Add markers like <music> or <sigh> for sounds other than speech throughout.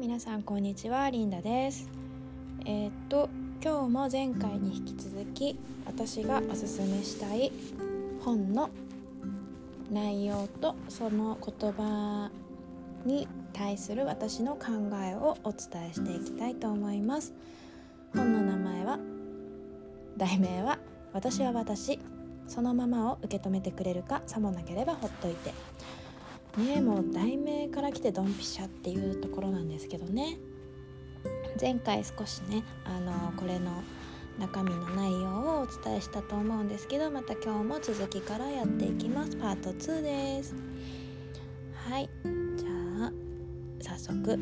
皆さんこんにちはリンダです。えー、っと今日も前回に引き続き私がおすすめしたい本の内容とその言葉に対する私の考えをお伝えしていきたいと思います。本の名前は題名は私は私そのままを受け止めてくれるかさもなければほっといて。ねもう題名から来てドンピシャっていうところなんですけどね。前回少しねあのこれの中身の内容をお伝えしたと思うんですけどまた今日も続きからやっていきます。パート2です。はい。じゃあ早速。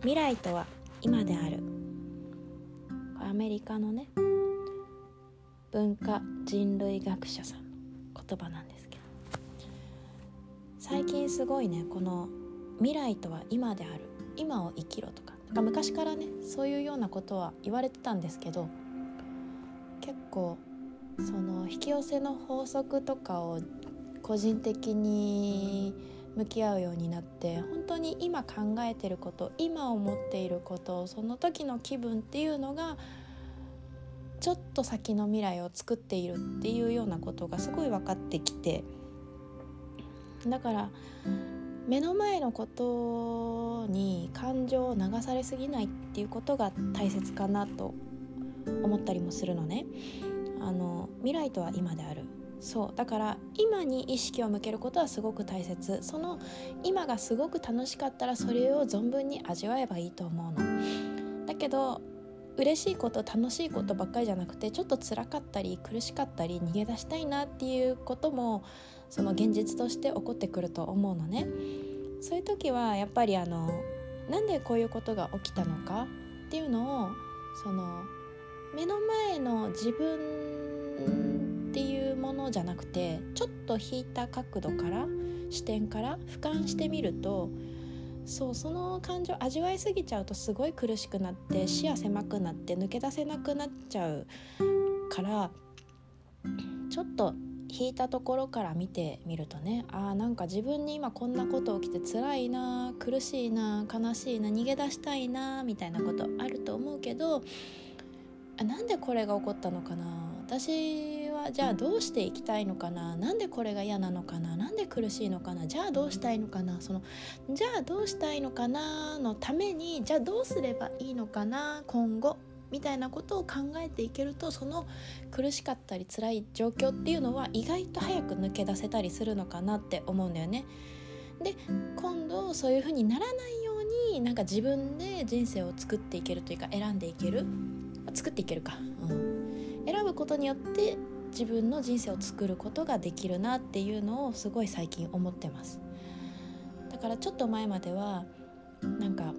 未来とは今である。アメリカのね文化人類学者さん。言葉なんですけど。最近すごいねこの未来とは今である今を生きろとか。か昔からねそういうようなことは言われてたんですけど結構その引き寄せの法則とかを個人的に向き合うようになって本当に今考えてること今思っていることその時の気分っていうのがちょっと先の未来を作っているっていうようなことがすごい分かってきてだから目の前のことに感情を流されすぎないっていうことが大切かなと思ったりもするのね。あの未来とは今である。そう。だから今に意識を向けることはすごく大切。その今がすごく楽しかったらそれを存分に味わえばいいと思うの。だけど嬉しいこと楽しいことばっかりじゃなくてちょっと辛かったり苦しかったり逃げ出したいなっていうこともその現実として起こってくると思うのね。そういう時はやっぱりあのなんでこういうことが起きたのかっていうのをその目の前の自分っていうものじゃなくてちょっと引いた角度から視点から俯瞰してみるとそうその感情味わいすぎちゃうとすごい苦しくなって視野狭くなって抜け出せなくなっちゃうからちょっと引いたところから見てみるとねあーなんか自分に今こんなこと起きて辛いな苦しいな悲しいな逃げ出したいなみたいなことあると思うけどあなんでこれが起こったのかな。私はじゃあどうしていきたいのかな？なんでこれが嫌なのかな？なんで苦しいのかな？じゃあどうしたいのかな？そのじゃあどうしたいのかな？のためにじゃあどうすればいいのかな？今後みたいなことを考えていけるとその苦しかったり辛い状況っていうのは意外と早く抜け出せたりするのかなって思うんだよね。で今度そういう風にならないようになんか自分で人生を作っていけるというか選んでいける？作っていけるか、うん、選ぶことによって自分の人生を作ることができるなっていうのをすごい最近思ってます。だからちょっと前まではなんか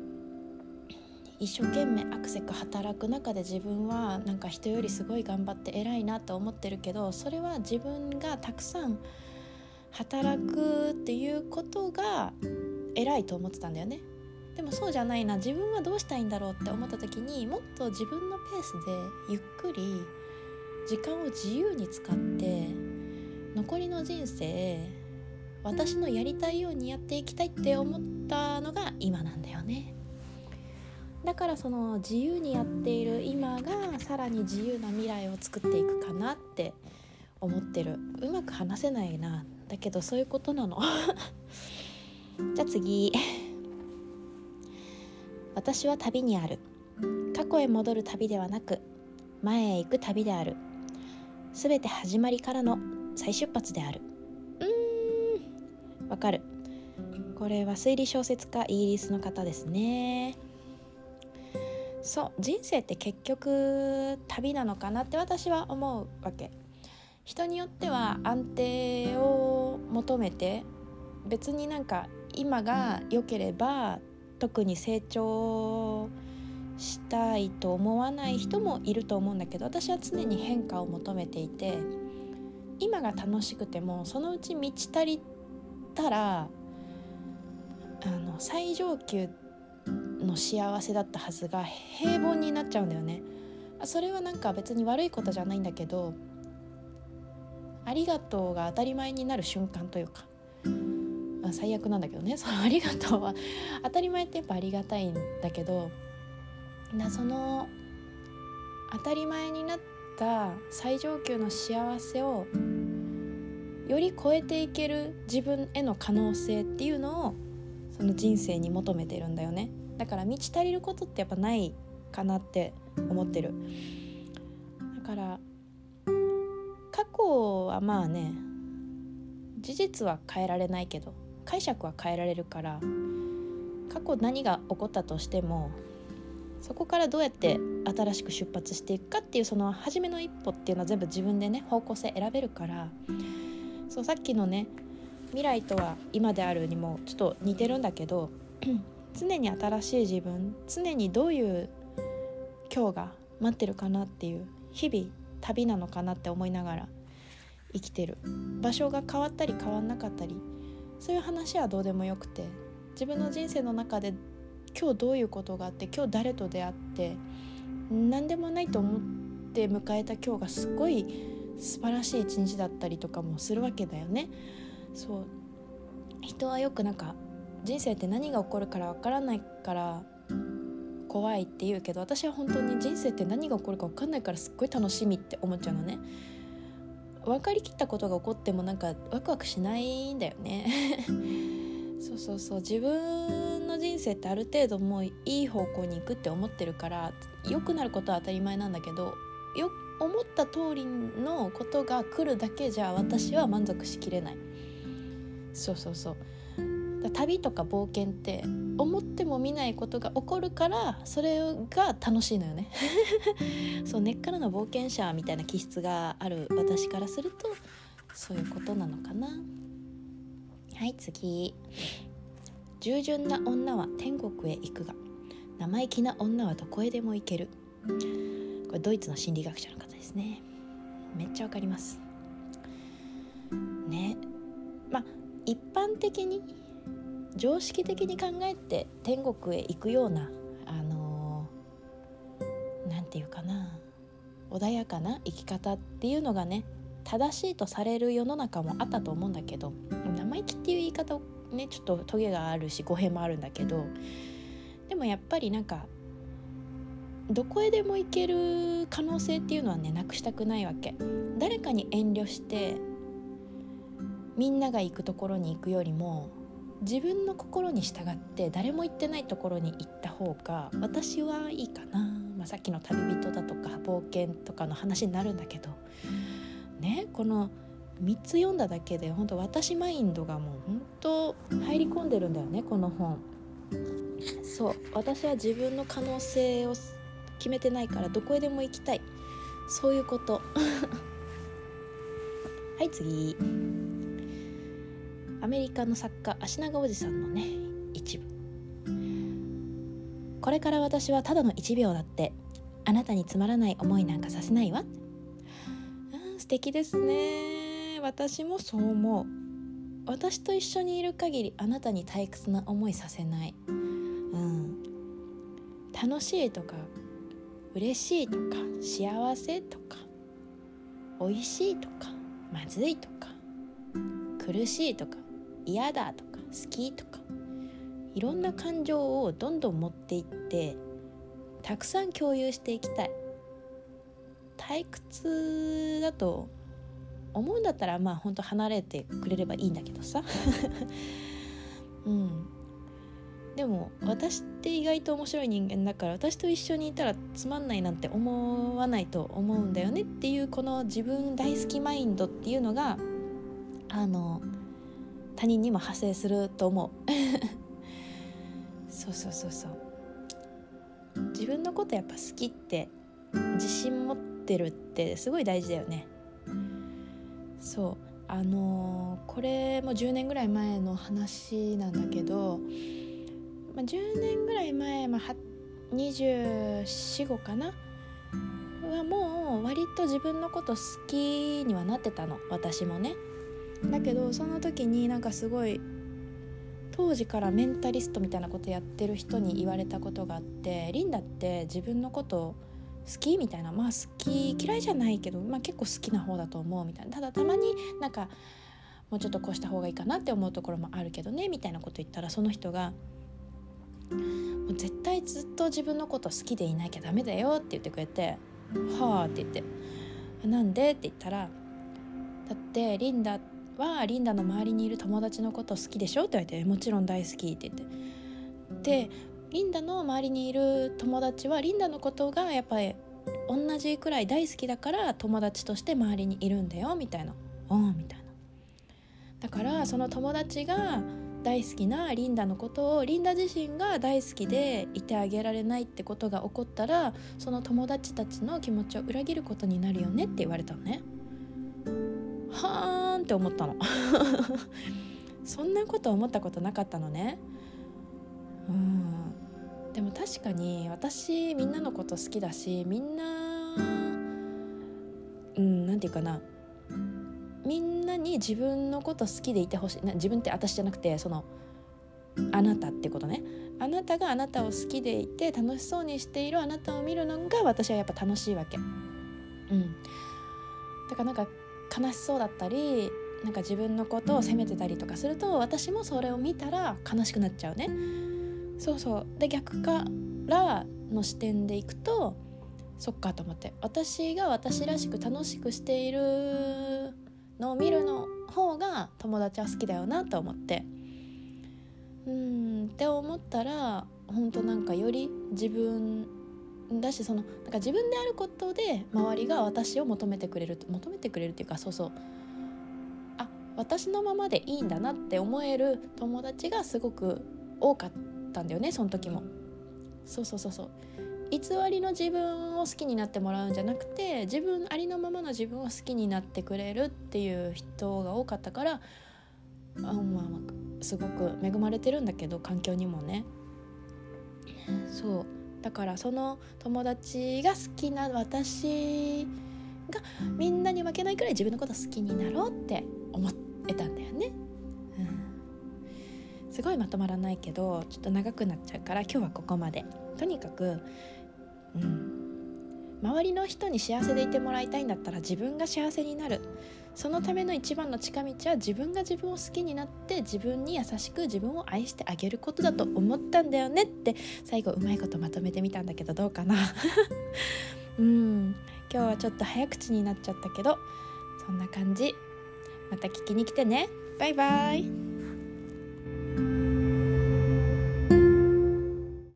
一生懸命アクセク働く中で自分はなんか人よりすごい頑張って偉いなと思ってるけどそれは自分がたくさん働くっていうことが偉いと思ってたんだよね。でもそうじゃないな。自分はどうしたいんだろうって思った時にもっと自分のペースでゆっくり時間を自由に使って残りの人生私のやりたいようにやっていきたいって思ったのが今なんだよね。だからその自由にやっている今がさらに自由な未来を作っていくかなって思ってる。うまく話せないな。だけどそういうことなの。<laughs> じゃあ次。私は旅にある。過去へ戻る旅ではなく前へ行く旅である。全て始まりからの再出発である。うーん。わかる。これは推理小説家イギリスの方ですね。そう人生って結局旅なのかなって私は思うわけ。人によっては安定を求めて別になんか今が良ければ特に成長したいと思わない人もいると思うんだけど私は常に変化を求めていて今が楽しくてもそのうち満ち足りたらあの最上級の幸せだったはずが平凡になっちゃうんだよね。それはなんか別に悪いことじゃないんだけどありがとうが当たり前になる瞬間というかあ最悪なんだけどね。<laughs> そのありがとうは当たり前ってやっぱありがたいんだけどなその当たり前になった最上級の幸せをより超えていける自分への可能性っていうのをその人生に求めてるんだよね。だから満ち足りることってやっぱないかなって思ってる。だから過去はまあね事実は変えられないけど解釈は変えられるから過去何が起こったとしてもそこからどうやって新しく出発していくかっていうその初めの一歩っていうのは全部自分でね方向性選べるからそうさっきのね未来とは今であるにもちょっと似てるんだけど <clears throat> 常に新しい自分常にどういう今日が待ってるかなっていう日々旅なのかなって思いながら生きてる。場所が変わったり変わんなかったりそういう話はどうでもよくて自分の人生の中で今日どういうことがあって今日誰と出会って何でもないと思って迎えた今日がすっごい素晴らしい一日だったりとかもするわけだよね。そう。人はよくなんか人生って何が起こるからわからないから怖いって言うけど私は本当に人生って何が起こるか分かんないからすっごい楽しみって思っちゃうのね。分かりきったことが起こってもなんかワクワクしないんだよね。そうそうそう。自分の人生ってある程度もういい方向に行くって思ってるから良くなることは当たり前なんだけどよ思った通りのことが来るだけじゃ私は満足しきれない。そうそうそう。旅とか冒険って思っても見ないことが起こるからそれが楽しいのよね。<laughs> そう根っからの冒険者みたいな気質がある私からするとそういうことなのかな。はい次。従順な女は天国へ行くが生意気な女はどこへでも行ける。これドイツの心理学者の方ですね。めっちゃわかります。ね。まあ一般的に常識的に考えて天国へ行くようなあの何、て言うかな穏やかな生き方っていうのがね正しいとされる世の中もあったと思うんだけど生意気っていう言い方ねちょっとトゲがあるし語弊もあるんだけどでもやっぱりなんかどこへでも行ける可能性っていうのはねなくしたくないわけ。誰かに遠慮してみんなが行くところに行くよりも自分の心に従って誰も行ってないところに行った方が私はいいかな、まあ、さっきの旅人だとか冒険とかの話になるんだけどねこの3つ読んだだけで本当私マインドがもう本当入り込んでるんだよねこの本。そう私は自分の可能性を決めてないからどこへでも行きたい。そういうこと。<laughs> はい次。アメリカの作家足長おじさんのね一部。これから私はただの1秒だってあなたにつまらない思いなんかさせないわ。敵ですね。私もそう思う。私と一緒にいる限りあなたに退屈な思いさせない。うん。楽しいとか嬉しいとか幸せとか美味しいとかまずいとか苦しいとか嫌だとか好きとかいろんな感情をどんどん持っていってたくさん共有していきたい。退屈だと思うんだったらまあほんと離れてくれればいいんだけどさ。<laughs> うん。でも私って意外と面白い人間だから私と一緒にいたらつまんないなんて思わないと思うんだよねっていうこの自分大好きマインドっていうのがあの他人にも派生すると思う。<laughs> そうそうそうそう。自分のことやっぱ好きって自信持っててるってすごい大事だよね。そう。あのー、これも10年ぐらい前の話なんだけど、まあ、10年ぐらい前、まあ、245かな？はもう割と自分のこと好きにはなってたの。私もね。だけどその時になんかすごい当時からメンタリストみたいなことやってる人に言われたことがあってリンダって自分のこと好きみたいなまあ好き嫌いじゃないけど、まあ、結構好きな方だと思うみたいなただたまになんかもうちょっとこうした方がいいかなって思うところもあるけどねみたいなこと言ったらその人が「もう絶対ずっと自分のこと好きでいなきゃダメだよ」って言ってくれて「はあ」って言って「なんで?」って言ったら「だってリンダはリンダの周りにいる友達のこと好きでしょ?」って言われて「もちろん大好き」って言ってでリンダの周りにいる友達はリンダのことがやっぱり同じくらい大好きだから友達として周りにいるんだよみたいな「うん」みたいな。だからその友達が大好きなリンダのことをリンダ自身が大好きでいてあげられないってことが起こったらその友達たちの気持ちを裏切ることになるよねって言われたのね。はーんって思ったの <laughs> そんなこと思ったことなかったのね。うんでも確かに私みんなのこと好きだしみんなうん何て言うかな。みんなに自分のこと好きでいてほしい。な自分って私じゃなくてそのあなたってことね。あなたがあなたを好きでいて楽しそうにしているあなたを見るのが私はやっぱ楽しいわけ。うん。だからなんか悲しそうだったりなんか自分のことを責めてたりとかすると私もそれを見たら悲しくなっちゃうね。そうそう。で逆からの視点でいくとそっかと思って。私が私らしく楽しくしているのを見るの方が友達は好きだよなと思って。うんって思ったら本当なんかより自分だしそのなんか自分であることで周りが私を求めてくれる求めてくれるっていうかそうそう。あ私のままでいいんだなって思える友達がすごく多かったんだよねその時も。そうそうそうそう。偽りの自分を好きになってもらうんじゃなくて自分ありのままの自分を好きになってくれるっていう人が多かったからあ、まあ、まあすごく恵まれてるんだけど環境にもね。そう。だからその友達が好きな私がみんなに負けないくらい自分のこと好きになろうって思えたんだよね。すごいまとまらないけどちょっと長くなっちゃうから今日はここまで。とにかくうん、周りの人に幸せでいてもらいたいんだったら自分が幸せになる。そのための一番の近道は自分が自分を好きになって自分に優しく自分を愛してあげることだと思ったんだよねって最後うまいことまとめてみたんだけどどうかな。<laughs> うん。今日はちょっと早口になっちゃったけどそんな感じ。また聞きに来てね。バイバイ。